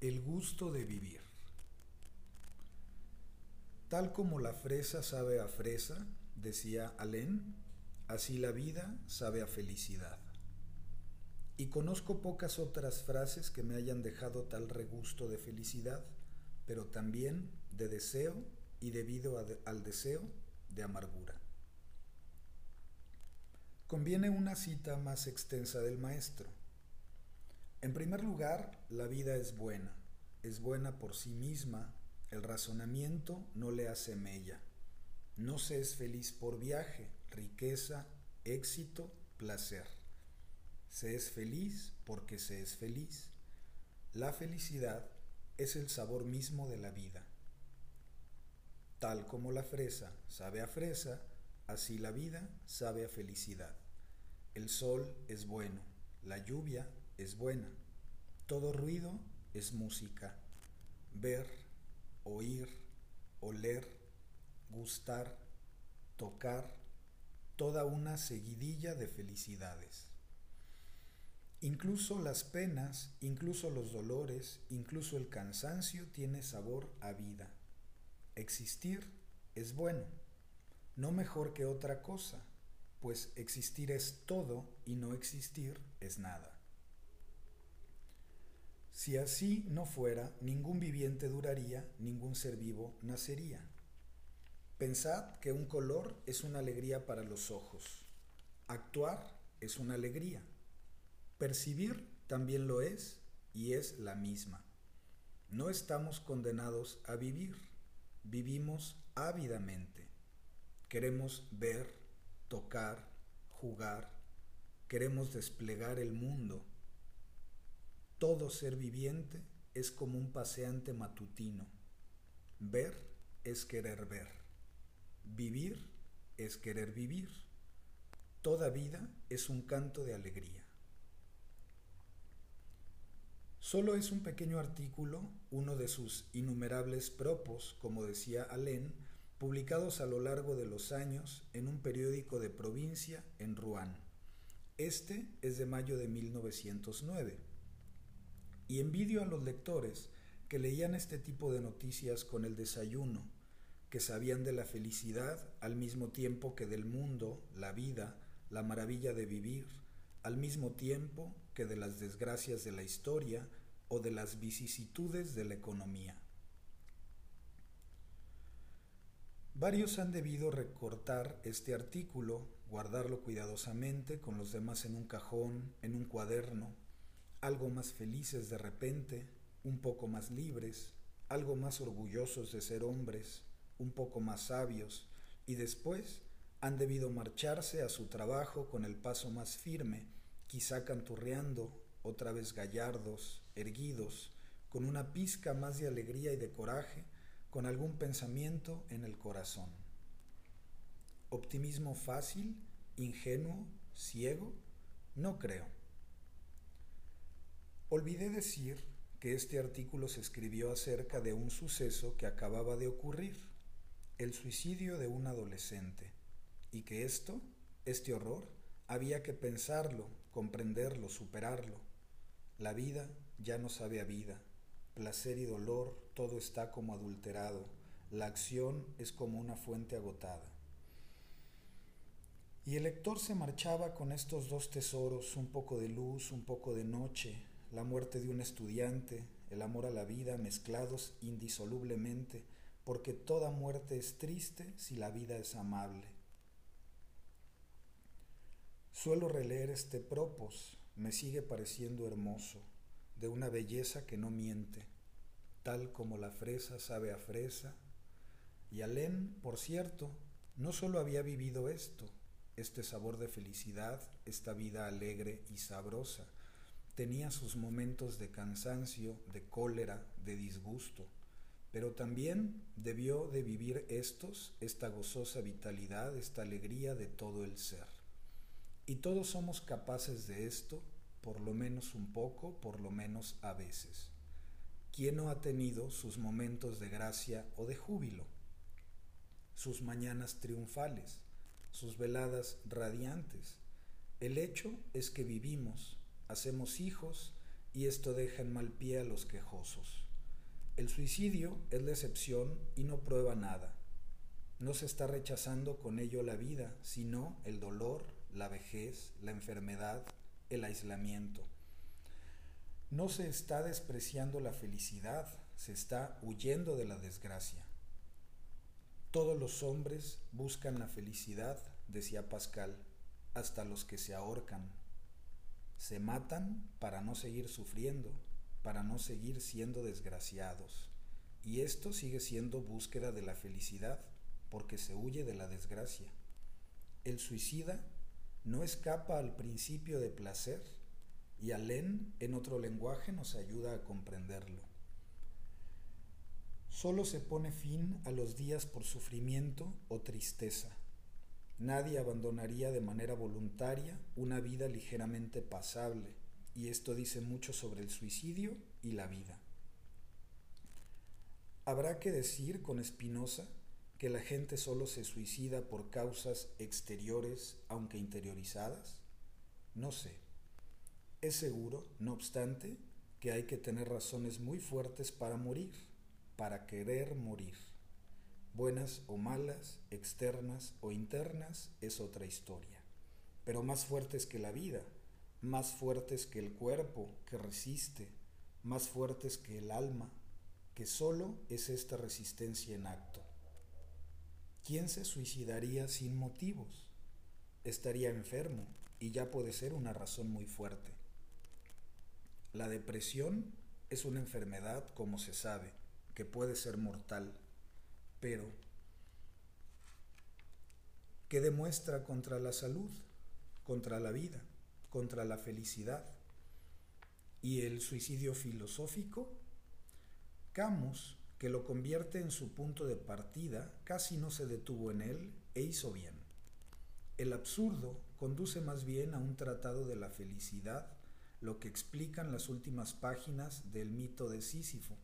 El gusto de vivir. Tal como la fresa sabe a fresa, decía Alén, así la vida sabe a felicidad. Y conozco pocas otras frases que me hayan dejado tal regusto de felicidad, pero también de deseo y debido al deseo de amargura. Conviene una cita más extensa del maestro. En primer lugar, la vida es buena, es buena por sí misma, el razonamiento no le hace mella. No se es feliz por viaje, riqueza, éxito, placer. Se es feliz porque se es feliz. La felicidad es el sabor mismo de la vida. Tal como la fresa sabe a fresa, así la vida sabe a felicidad. El sol es bueno, la lluvia es buena. Todo ruido es música. Ver, oír, oler, gustar, tocar, toda una seguidilla de felicidades. Incluso las penas, incluso los dolores, incluso el cansancio tiene sabor a vida. Existir es bueno, no mejor que otra cosa, pues existir es todo y no existir es nada. Si así no fuera, ningún viviente duraría, ningún ser vivo nacería. Pensad que un color es una alegría para los ojos. Actuar es una alegría. Percibir también lo es y es la misma. No estamos condenados a vivir, vivimos ávidamente. Queremos ver, tocar, jugar, queremos desplegar el mundo todo ser viviente es como un paseante matutino. Ver es querer ver. Vivir es querer vivir. Toda vida es un canto de alegría. Solo es un pequeño artículo, uno de sus innumerables propos, como decía Alén, publicados a lo largo de los años en un periódico de provincia en Rouen. Este es de mayo de 1909 y envidio a los lectores que leían este tipo de noticias con el desayuno, que sabían de la felicidad al mismo tiempo que del mundo, la vida, la maravilla de vivir, al mismo tiempo que de las desgracias de la historia o de las vicisitudes de la economía. Varios han debido recortar este artículo, guardarlo cuidadosamente con los demás en un cajón, en un cuaderno, algo más felices de repente, un poco más libres, algo más orgullosos de ser hombres, un poco más sabios, y después han debido marcharse a su trabajo con el paso más firme, quizá canturreando, otra vez gallardos, erguidos, con una pizca más de alegría y de coraje, con algún pensamiento en el corazón. ¿Optimismo fácil, ingenuo, ciego? No creo. Olvidé decir que este artículo se escribió acerca de un suceso que acababa de ocurrir, el suicidio de un adolescente, y que esto, este horror, había que pensarlo, comprenderlo, superarlo. La vida ya no sabe a vida, placer y dolor, todo está como adulterado, la acción es como una fuente agotada. Y el lector se marchaba con estos dos tesoros, un poco de luz, un poco de noche, la muerte de un estudiante, el amor a la vida mezclados indisolublemente, porque toda muerte es triste si la vida es amable. Suelo releer este propos, me sigue pareciendo hermoso, de una belleza que no miente, tal como la fresa sabe a fresa. Y Alén, por cierto, no solo había vivido esto, este sabor de felicidad, esta vida alegre y sabrosa, tenía sus momentos de cansancio, de cólera, de disgusto, pero también debió de vivir estos, esta gozosa vitalidad, esta alegría de todo el ser. Y todos somos capaces de esto, por lo menos un poco, por lo menos a veces. ¿Quién no ha tenido sus momentos de gracia o de júbilo? Sus mañanas triunfales, sus veladas radiantes. El hecho es que vivimos, hacemos hijos y esto deja en mal pie a los quejosos. El suicidio es la excepción y no prueba nada. No se está rechazando con ello la vida, sino el dolor, la vejez, la enfermedad, el aislamiento. No se está despreciando la felicidad, se está huyendo de la desgracia. Todos los hombres buscan la felicidad, decía Pascal, hasta los que se ahorcan. Se matan para no seguir sufriendo, para no seguir siendo desgraciados. Y esto sigue siendo búsqueda de la felicidad, porque se huye de la desgracia. El suicida no escapa al principio de placer y Alén en otro lenguaje nos ayuda a comprenderlo. Solo se pone fin a los días por sufrimiento o tristeza. Nadie abandonaría de manera voluntaria una vida ligeramente pasable, y esto dice mucho sobre el suicidio y la vida. Habrá que decir con Spinoza que la gente solo se suicida por causas exteriores, aunque interiorizadas? No sé. Es seguro, no obstante, que hay que tener razones muy fuertes para morir, para querer morir. Buenas o malas, externas o internas, es otra historia. Pero más fuertes que la vida, más fuertes que el cuerpo que resiste, más fuertes que el alma, que solo es esta resistencia en acto. ¿Quién se suicidaría sin motivos? Estaría enfermo y ya puede ser una razón muy fuerte. La depresión es una enfermedad, como se sabe, que puede ser mortal, pero ¿qué demuestra contra la salud, contra la vida, contra la felicidad? ¿Y el suicidio filosófico? Camus que lo convierte en su punto de partida, casi no se detuvo en él e hizo bien. El absurdo conduce más bien a un tratado de la felicidad, lo que explican las últimas páginas del mito de Sísifo,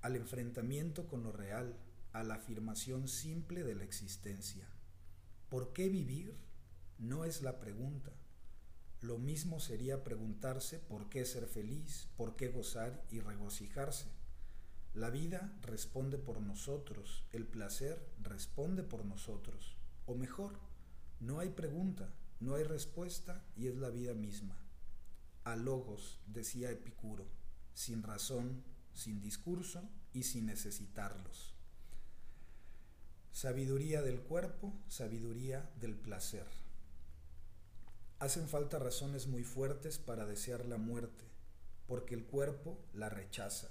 al enfrentamiento con lo real, a la afirmación simple de la existencia. ¿Por qué vivir? No es la pregunta. Lo mismo sería preguntarse por qué ser feliz, por qué gozar y regocijarse. La vida responde por nosotros, el placer responde por nosotros. O mejor, no hay pregunta, no hay respuesta y es la vida misma. A logos, decía Epicuro, sin razón, sin discurso y sin necesitarlos. Sabiduría del cuerpo, sabiduría del placer. Hacen falta razones muy fuertes para desear la muerte, porque el cuerpo la rechaza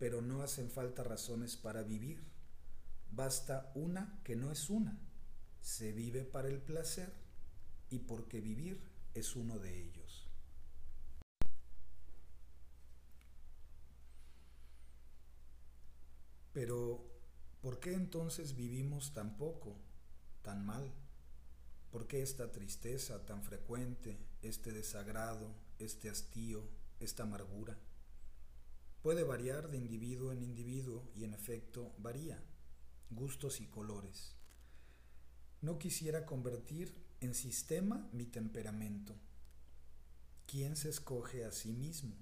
pero no hacen falta razones para vivir. Basta una que no es una. Se vive para el placer y porque vivir es uno de ellos. Pero, ¿por qué entonces vivimos tan poco, tan mal? ¿Por qué esta tristeza tan frecuente, este desagrado, este hastío, esta amargura? Puede variar de individuo en individuo y en efecto varía, gustos y colores. No quisiera convertir en sistema mi temperamento. ¿Quién se escoge a sí mismo?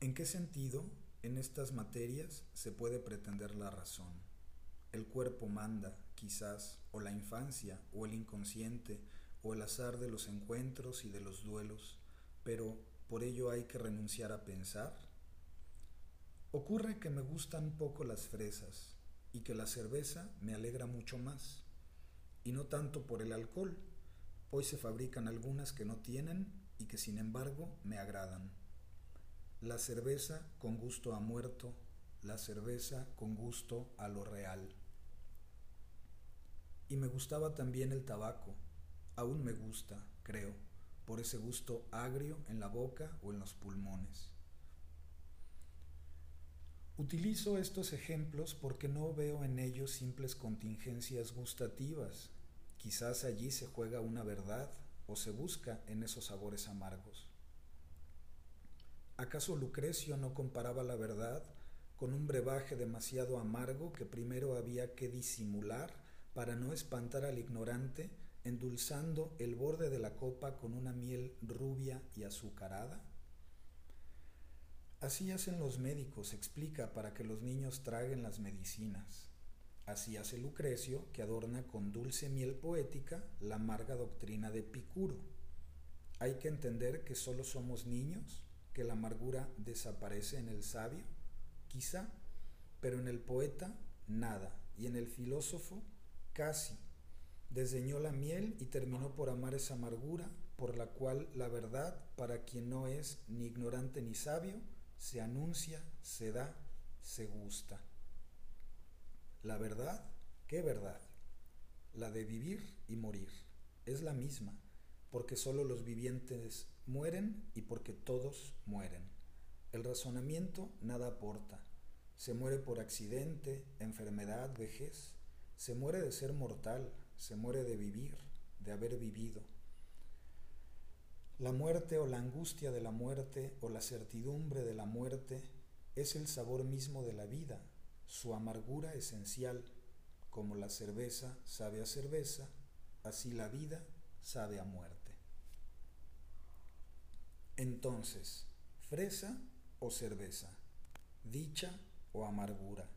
¿En qué sentido en estas materias se puede pretender la razón? El cuerpo manda, quizás, o la infancia, o el inconsciente, o el azar de los encuentros y de los duelos, pero por ello hay que renunciar a pensar? Ocurre que me gustan poco las fresas y que la cerveza me alegra mucho más, y no tanto por el alcohol. Hoy se fabrican algunas que no tienen y que sin embargo me agradan. La cerveza con gusto a muerto, la cerveza con gusto a lo real. Y me gustaba también el tabaco, aún me gusta, creo por ese gusto agrio en la boca o en los pulmones. Utilizo estos ejemplos porque no veo en ellos simples contingencias gustativas. Quizás allí se juega una verdad o se busca en esos sabores amargos. ¿Acaso Lucrecio no comparaba la verdad con un brebaje demasiado amargo que primero había que disimular para no espantar al ignorante endulzando el borde de la copa con una miel rubia y azucarada? Así hacen los médicos, explica, para que los niños traguen las medicinas. Así hace Lucrecio, que adorna con dulce miel poética la amarga doctrina de Epicuro. Hay que entender que solo somos niños, que la amargura desaparece en el sabio, quizá, pero en el poeta nada, y en el filósofo casi. Desdeñó la miel y terminó por amar esa amargura, por la cual la verdad, para quien no es ni ignorante ni sabio, se anuncia, se da, se gusta. La verdad, ¿qué verdad? La de vivir y morir. Es la misma porque solo los vivientes mueren y porque todos mueren. El razonamiento nada aporta. Se muere por accidente, enfermedad, vejez. Se muere de ser mortal, se muere de vivir, de haber vivido. La muerte o la angustia de la muerte o la certidumbre de la muerte es el sabor mismo de la vida, su amargura esencial. Como la cerveza sabe a cerveza, así la vida sabe a muerte. Entonces, fresa o cerveza, dicha o amargura,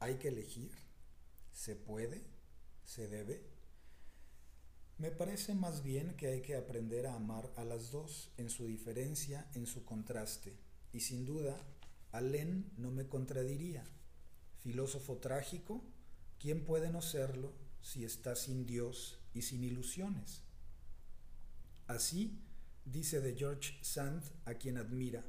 ¿hay que elegir? ¿Se puede? ¿Se debe? Me parece más bien que hay que aprender a amar a las dos en su diferencia, en su contraste, y sin duda, Alén no me contradiría. Filósofo trágico, ¿quién puede no serlo si está sin Dios y sin ilusiones? Así, dice de George Sand a quien admira.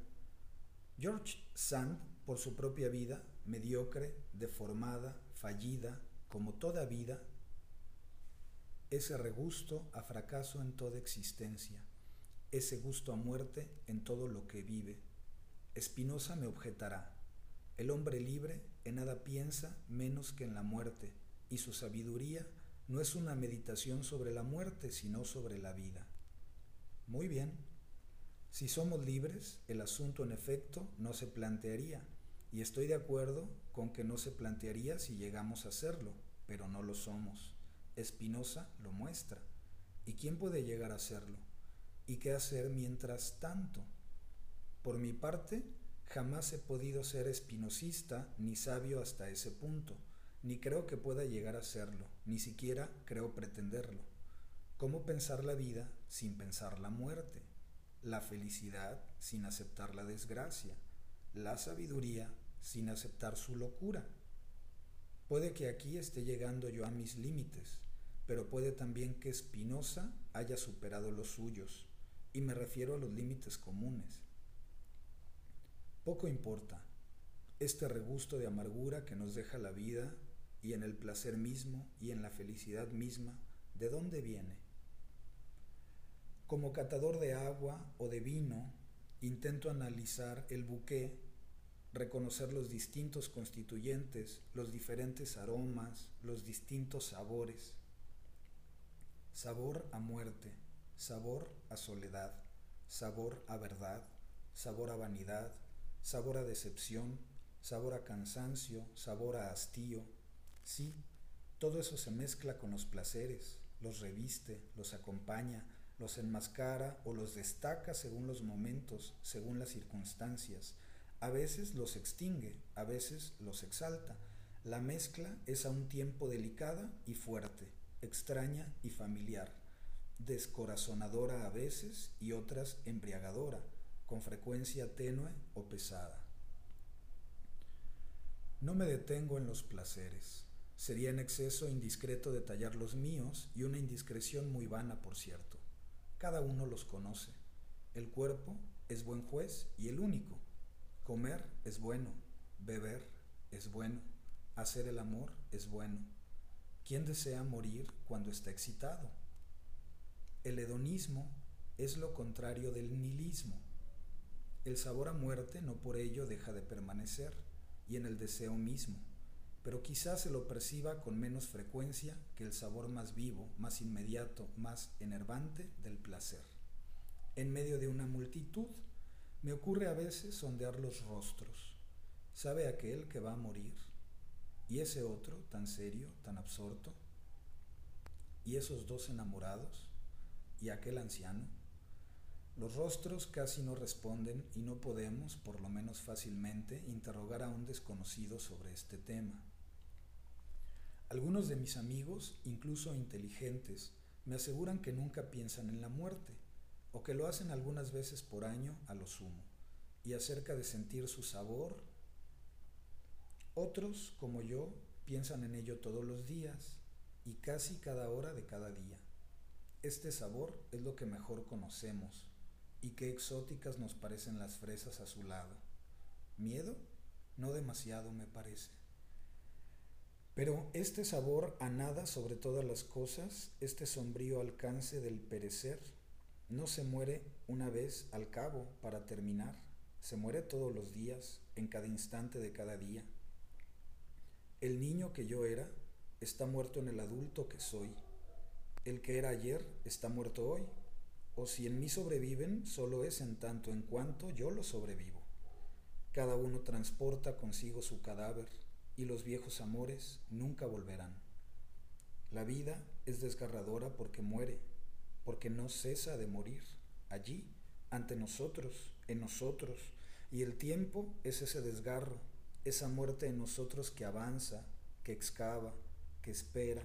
George Sand, por su propia vida, mediocre, deformada, fallida, como toda vida, ese regusto a fracaso en toda existencia, ese gusto a muerte en todo lo que vive. Espinosa me objetará, el hombre libre en nada piensa menos que en la muerte, y su sabiduría no es una meditación sobre la muerte, sino sobre la vida. Muy bien. Si somos libres, el asunto en efecto no se plantearía, y estoy de acuerdo con que no se plantearía si llegamos a serlo, pero no lo somos. Espinosa lo muestra. ¿Y quién puede llegar a serlo? ¿Y qué hacer mientras tanto? Por mi parte, jamás he podido ser espinosista ni sabio hasta ese punto, ni creo que pueda llegar a serlo, ni siquiera creo pretenderlo. ¿Cómo pensar la vida sin pensar la muerte? La felicidad sin aceptar la desgracia, la sabiduría sin aceptar su locura. Puede que aquí esté llegando yo a mis límites, pero puede también que Spinoza haya superado los suyos, y me refiero a los límites comunes. Poco importa este regusto de amargura que nos deja la vida y en el placer mismo y en la felicidad misma, ¿de dónde viene? Como catador de agua o de vino, intento analizar el buque, reconocer los distintos constituyentes, los diferentes aromas, los distintos sabores. Sabor a muerte, sabor a soledad, sabor a verdad, sabor a vanidad, sabor a decepción, sabor a cansancio, sabor a hastío. Sí, todo eso se mezcla con los placeres, los reviste, los acompaña, los enmascara o los destaca según los momentos, según las circunstancias. A veces los extingue, a veces los exalta. La mezcla es a un tiempo delicada y fuerte, extraña y familiar, descorazonadora a veces y otras embriagadora, con frecuencia tenue o pesada. No me detengo en los placeres. Sería en exceso indiscreto detallar los míos y una indiscreción muy vana, por cierto. Cada uno los conoce. El cuerpo es buen juez y el único. Comer es bueno, beber es bueno, hacer el amor es bueno. ¿Quién desea morir cuando está excitado? El hedonismo es lo contrario del nihilismo. El sabor a muerte no por ello deja de permanecer, y en el deseo mismo pero quizás se lo perciba con menos frecuencia que el sabor más vivo, más inmediato, más enervante del placer. En medio de una multitud, me ocurre a veces sondear los rostros. ¿Sabe aquel que va a morir? ¿Y ese otro, tan serio, tan absorto? ¿Y esos dos enamorados? ¿Y aquel anciano? Los rostros casi no responden y no podemos, por lo menos fácilmente, interrogar a un desconocido sobre este tema. Algunos de mis amigos, incluso inteligentes, me aseguran que nunca piensan en la muerte, o que lo hacen algunas veces por año a lo sumo, y acerca de sentir su sabor. Otros, como yo, piensan en ello todos los días y casi cada hora de cada día. Este sabor es lo que mejor conocemos, y qué exóticas nos parecen las fresas a su lado. ¿Miedo? No demasiado me parece. Pero este sabor a nada sobre todas las cosas, este sombrío alcance del perecer, no se muere una vez al cabo para terminar, se muere todos los días, en cada instante de cada día. El niño que yo era está muerto en el adulto que soy. El que era ayer está muerto hoy. O si en mí sobreviven, solo es en tanto en cuanto yo lo sobrevivo. Cada uno transporta consigo su cadáver y los viejos amores nunca volverán. La vida es desgarradora porque muere, porque no cesa de morir, allí, ante nosotros, en nosotros, y el tiempo es ese desgarro, esa muerte en nosotros que avanza, que excava, que espera,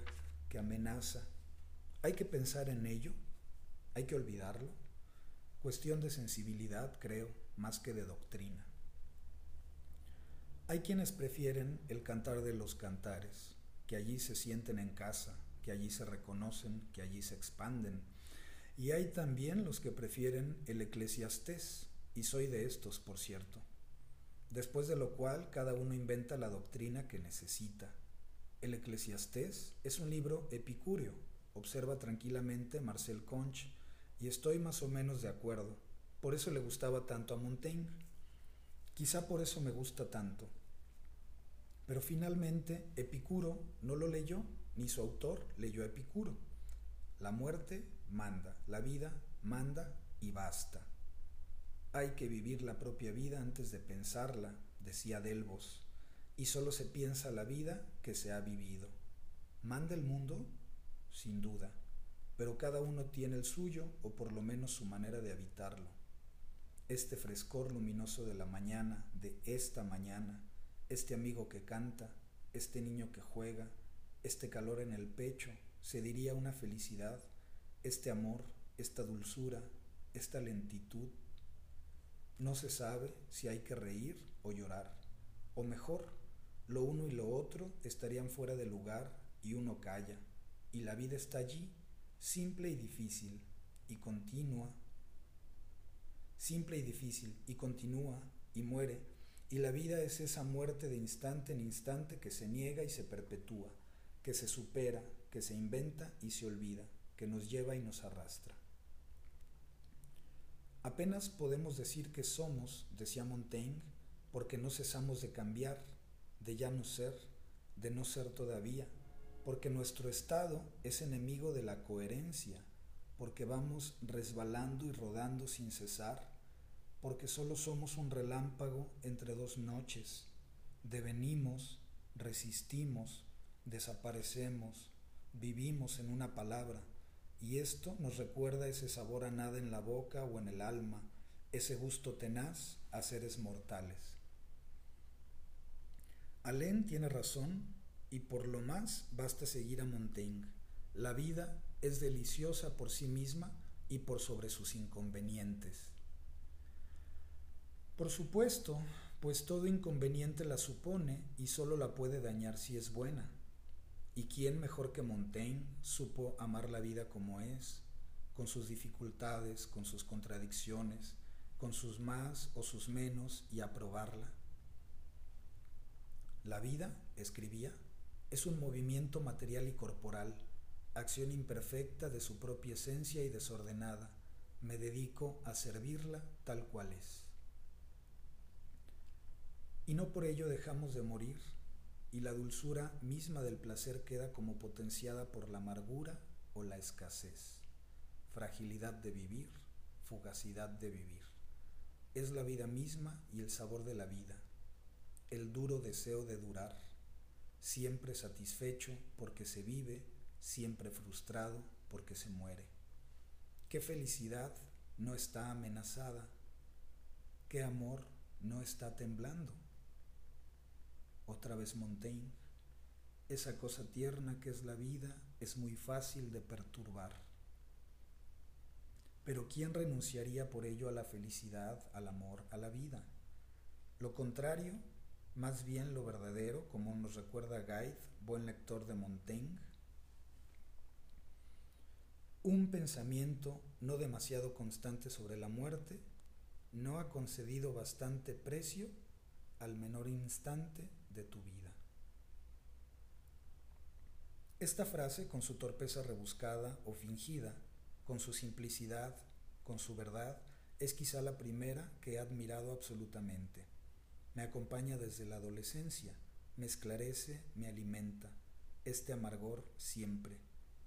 que amenaza. Hay que pensar en ello, hay que olvidarlo. Cuestión de sensibilidad, creo, más que de doctrina. Hay quienes prefieren el cantar de los cantares, que allí se sienten en casa, que allí se reconocen, que allí se expanden. Y hay también los que prefieren el eclesiastés, y soy de estos, por cierto. Después de lo cual cada uno inventa la doctrina que necesita. El eclesiastés es un libro epicúreo, observa tranquilamente Marcel Conch, y estoy más o menos de acuerdo. Por eso le gustaba tanto a Montaigne. Quizá por eso me gusta tanto pero finalmente Epicuro no lo leyó, ni su autor leyó a Epicuro. La muerte manda, la vida manda y basta. Hay que vivir la propia vida antes de pensarla, decía Delbos, y solo se piensa la vida que se ha vivido. ¿Manda el mundo? Sin duda, pero cada uno tiene el suyo o por lo menos su manera de habitarlo. Este frescor luminoso de la mañana, de esta mañana, este amigo que canta, este niño que juega, este calor en el pecho, se diría una felicidad, este amor, esta dulzura, esta lentitud. No se sabe si hay que reír o llorar, o mejor, lo uno y lo otro estarían fuera de lugar y uno calla, y la vida está allí, simple y difícil, y continua, simple y difícil, y continúa, y muere, y la vida es esa muerte de instante en instante que se niega y se perpetúa, que se supera, que se inventa y se olvida, que nos lleva y nos arrastra. Apenas podemos decir que somos, decía Montaigne, porque no cesamos de cambiar, de ya no ser, de no ser todavía, porque nuestro estado es enemigo de la coherencia, porque vamos resbalando y rodando sin cesar, porque solo somos un relámpago entre dos noches. Devenimos, resistimos, desaparecemos, vivimos en una palabra, y esto nos recuerda ese sabor a nada en la boca o en el alma, ese gusto tenaz a seres mortales. Alain tiene razón y por lo más basta seguir a Montaigne. La vida es deliciosa por sí misma y por sobre sus inconvenientes. Por supuesto, pues todo inconveniente la supone y solo la puede dañar si es buena. ¿Y quién mejor que Montaigne supo amar la vida como es, con sus dificultades, con sus contradicciones, con sus más o sus menos y aprobarla? La vida, escribía, es un movimiento material y corporal, acción imperfecta de su propia esencia y desordenada. Me dedico a servirla tal cual es. Y no por ello dejamos de morir, y la dulzura misma del placer queda como potenciada por la amargura o la escasez, fragilidad de vivir, fugacidad de vivir. Es la vida misma y el sabor de la vida, el duro deseo de durar, siempre satisfecho porque se vive, siempre frustrado porque se muere. ¿Qué felicidad no está amenazada? ¿Qué amor no está temblando? Otra vez Montaigne, esa cosa tierna que es la vida es muy fácil de perturbar. Pero ¿quién renunciaría por ello a la felicidad, al amor, a la vida? Lo contrario, más bien lo verdadero, como nos recuerda Guide, buen lector de Montaigne, un pensamiento no demasiado constante sobre la muerte no ha concedido bastante precio al menor instante de tu vida. Esta frase, con su torpeza rebuscada o fingida, con su simplicidad, con su verdad, es quizá la primera que he admirado absolutamente. Me acompaña desde la adolescencia, me esclarece, me alimenta. Este amargor siempre.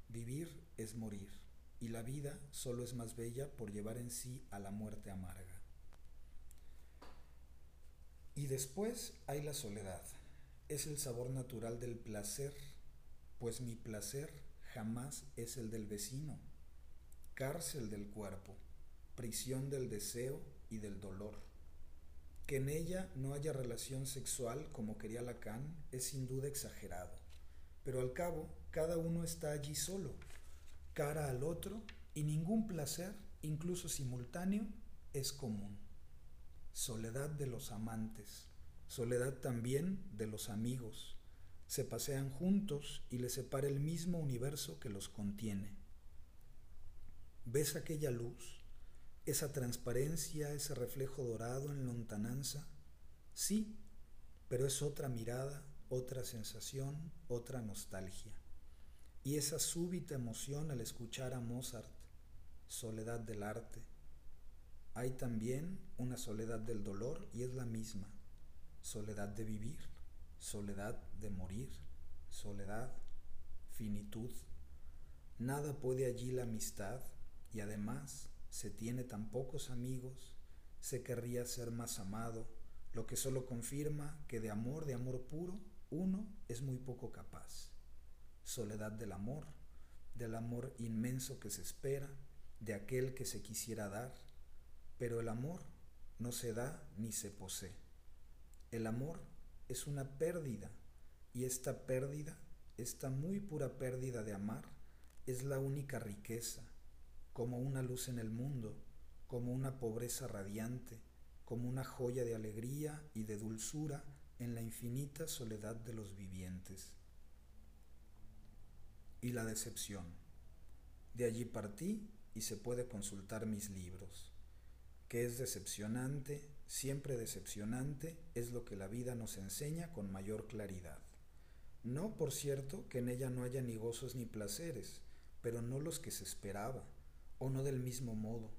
Vivir es morir, y la vida solo es más bella por llevar en sí a la muerte amarga. Y después hay la soledad. Es el sabor natural del placer, pues mi placer jamás es el del vecino, cárcel del cuerpo, prisión del deseo y del dolor. Que en ella no haya relación sexual como quería Lacan es sin duda exagerado, pero al cabo cada uno está allí solo, cara al otro, y ningún placer, incluso simultáneo, es común. Soledad de los amantes, soledad también de los amigos. Se pasean juntos y les separa el mismo universo que los contiene. ¿Ves aquella luz, esa transparencia, ese reflejo dorado en lontananza? Sí, pero es otra mirada, otra sensación, otra nostalgia. Y esa súbita emoción al escuchar a Mozart, soledad del arte, hay también una soledad del dolor y es la misma. Soledad de vivir, soledad de morir, soledad, finitud. Nada puede allí la amistad y además se tiene tan pocos amigos, se querría ser más amado, lo que solo confirma que de amor, de amor puro, uno es muy poco capaz. Soledad del amor, del amor inmenso que se espera, de aquel que se quisiera dar, pero el amor no se da ni se posee. El amor es una pérdida y esta pérdida, esta muy pura pérdida de amar, es la única riqueza, como una luz en el mundo, como una pobreza radiante, como una joya de alegría y de dulzura en la infinita soledad de los vivientes. Y la decepción. De allí partí y se puede consultar mis libros que es decepcionante, siempre decepcionante, es lo que la vida nos enseña con mayor claridad. No, por cierto, que en ella no haya ni gozos ni placeres, pero no los que se esperaba, o no del mismo modo.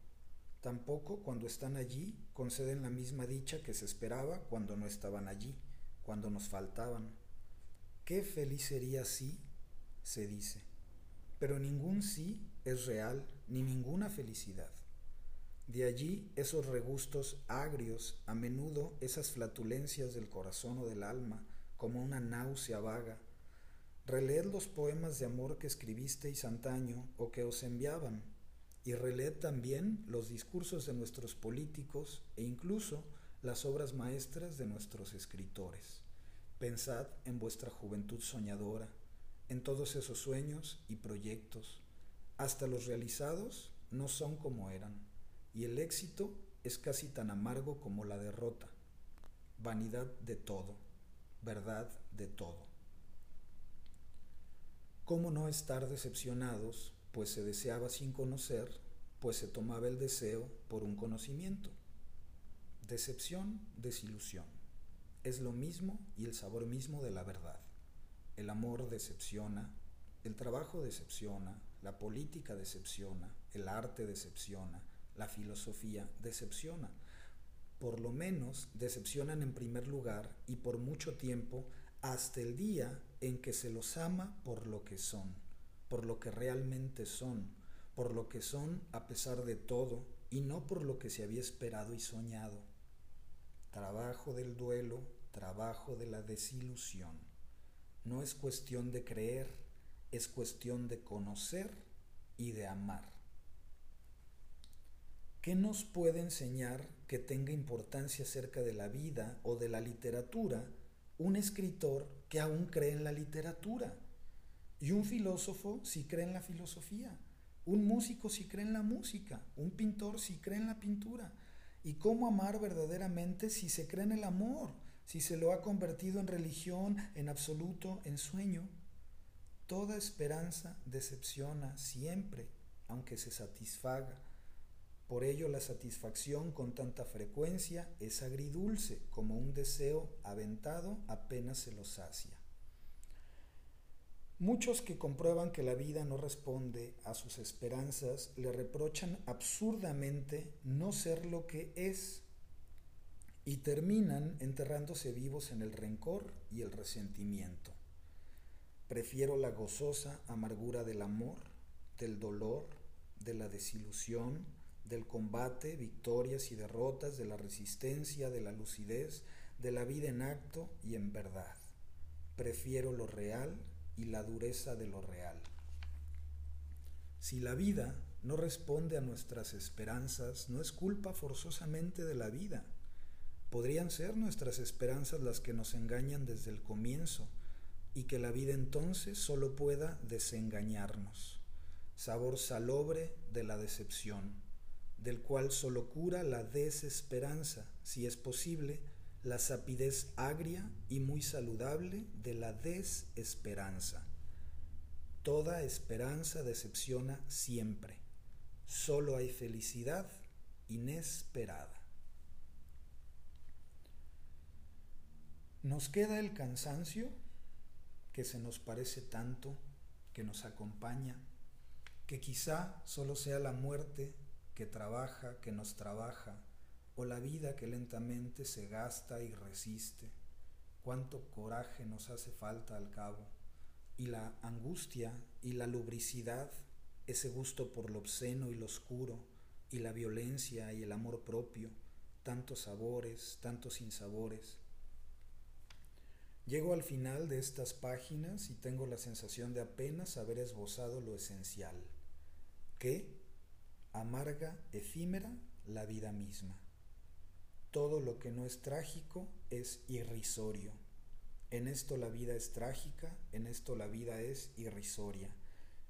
Tampoco cuando están allí conceden la misma dicha que se esperaba cuando no estaban allí, cuando nos faltaban. Qué feliz sería sí, se dice, pero ningún sí es real, ni ninguna felicidad. De allí esos regustos agrios, a menudo esas flatulencias del corazón o del alma, como una náusea vaga. Releed los poemas de amor que escribisteis antaño o que os enviaban, y releed también los discursos de nuestros políticos e incluso las obras maestras de nuestros escritores. Pensad en vuestra juventud soñadora, en todos esos sueños y proyectos. Hasta los realizados no son como eran y el éxito es casi tan amargo como la derrota. Vanidad de todo, verdad de todo. ¿Cómo no estar decepcionados, pues se deseaba sin conocer, pues se tomaba el deseo por un conocimiento? Decepción, desilusión. Es lo mismo y el sabor mismo de la verdad. El amor decepciona, el trabajo decepciona, la política decepciona, el arte decepciona, la filosofía decepciona. Por lo menos decepcionan en primer lugar y por mucho tiempo hasta el día en que se los ama por lo que son, por lo que realmente son, por lo que son a pesar de todo y no por lo que se había esperado y soñado. Trabajo del duelo, trabajo de la desilusión. No es cuestión de creer, es cuestión de conocer y de amar. ¿Qué nos puede enseñar que tenga importancia acerca de la vida o de la literatura un escritor que aún cree en la literatura? Y un filósofo si cree en la filosofía, un músico si cree en la música, un pintor si cree en la pintura. ¿Y cómo amar verdaderamente si se cree en el amor, si se lo ha convertido en religión, en absoluto, en sueño? Toda esperanza decepciona siempre, aunque se satisfaga. Por ello la satisfacción con tanta frecuencia es agridulce, como un deseo aventado apenas se lo sacia. Muchos que comprueban que la vida no responde a sus esperanzas le reprochan absurdamente no ser lo que es y terminan enterrándose vivos en el rencor y el resentimiento. Prefiero la gozosa amargura del amor, del dolor, de la desilusión, del combate, victorias y derrotas, de la resistencia, de la lucidez, de la vida en acto y en verdad. Prefiero lo real y la dureza de lo real. Si la vida no responde a nuestras esperanzas, no es culpa forzosamente de la vida. Podrían ser nuestras esperanzas las que nos engañan desde el comienzo y que la vida entonces solo pueda desengañarnos. Sabor salobre de la decepción, del cual solo cura la desesperanza, si es posible, la sapidez agria y muy saludable de la desesperanza. Toda esperanza decepciona siempre. Solo hay felicidad inesperada. Nos queda el cansancio que se nos parece tanto, que nos acompaña, que quizá solo sea la muerte que trabaja, que nos trabaja, o la vida que lentamente se gasta y resiste. Cuánto coraje nos hace falta al cabo. Y la angustia y la lubricidad, ese gusto por lo obsceno y lo oscuro, y la violencia y el amor propio, tantos sabores, tantos sinsabores. Llego al final de estas páginas y tengo la sensación de apenas haber esbozado lo esencial, que amarga, efímera la vida misma. Todo lo que no es trágico es irrisorio. En esto la vida es trágica, en esto la vida es irrisoria.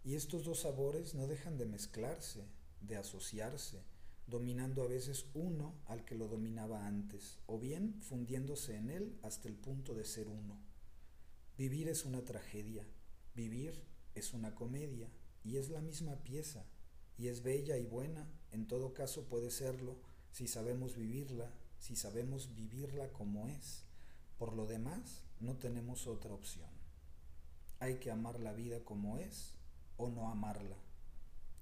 Y estos dos sabores no dejan de mezclarse, de asociarse, dominando a veces uno al que lo dominaba antes, o bien fundiéndose en él hasta el punto de ser uno. Vivir es una tragedia, vivir es una comedia, y es la misma pieza, y es bella y buena, en todo caso puede serlo si sabemos vivirla si sabemos vivirla como es. Por lo demás, no tenemos otra opción. Hay que amar la vida como es o no amarla.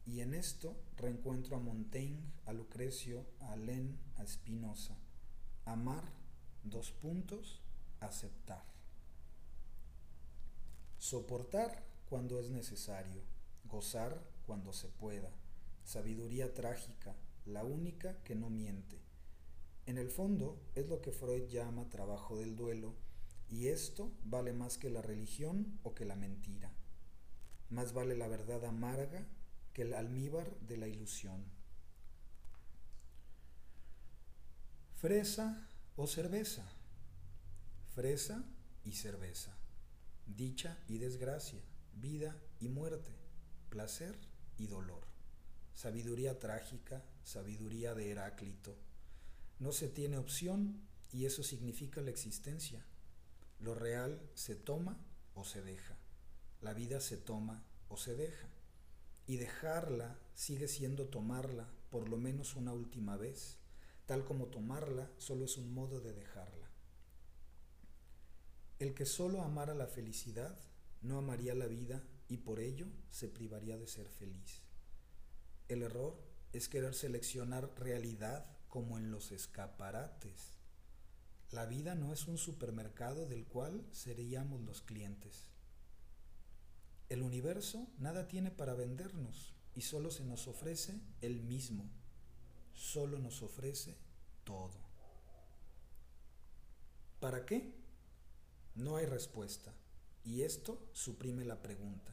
Y en esto reencuentro a Montaigne, a Lucrecio, a Alain, a Spinoza. Amar, dos puntos, aceptar. Soportar cuando es necesario, gozar cuando se pueda. Sabiduría trágica, la única que no miente. En el fondo es lo que Freud llama trabajo del duelo, y esto vale más que la religión o que la mentira. Más vale la verdad amarga que el almíbar de la ilusión. Fresa o cerveza. Fresa y cerveza. Dicha y desgracia. Vida y muerte. Placer y dolor. Sabiduría trágica, sabiduría de Heráclito no se tiene opción y eso significa la existencia. Lo real se toma o se deja. La vida se toma o se deja. Y dejarla sigue siendo tomarla por lo menos una última vez, tal como tomarla solo es un modo de dejarla. El que solo amara la felicidad no amaría la vida y por ello se privaría de ser feliz. El error es querer seleccionar realidad como en los escaparates. La vida no es un supermercado del cual seríamos los clientes. El universo nada tiene para vendernos y solo se nos ofrece el mismo. Solo nos ofrece todo. ¿Para qué? No hay respuesta y esto suprime la pregunta.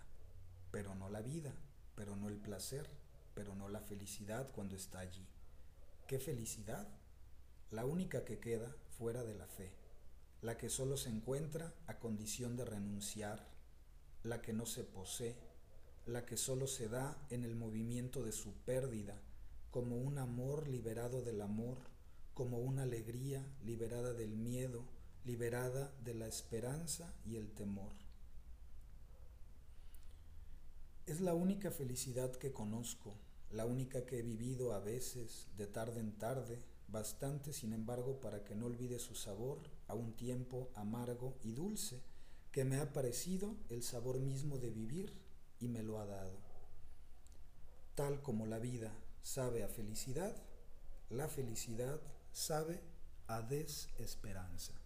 pero no la vida, pero no el placer, pero no la felicidad cuando está allí. ¿Qué felicidad? La única que queda fuera de la fe, la que solo se encuentra a condición de renunciar, la que no se posee, la que solo se da en el movimiento de su pérdida, como un amor liberado del amor, como una alegría liberada del miedo, liberada de la esperanza y el temor. Es la única felicidad que conozco, la única que he vivido a veces, de tarde en tarde, bastante sin embargo para que no olvide su sabor a un tiempo amargo y dulce, que me ha parecido el sabor mismo de vivir y me lo ha dado. Tal como la vida sabe a felicidad, la felicidad sabe a desesperanza.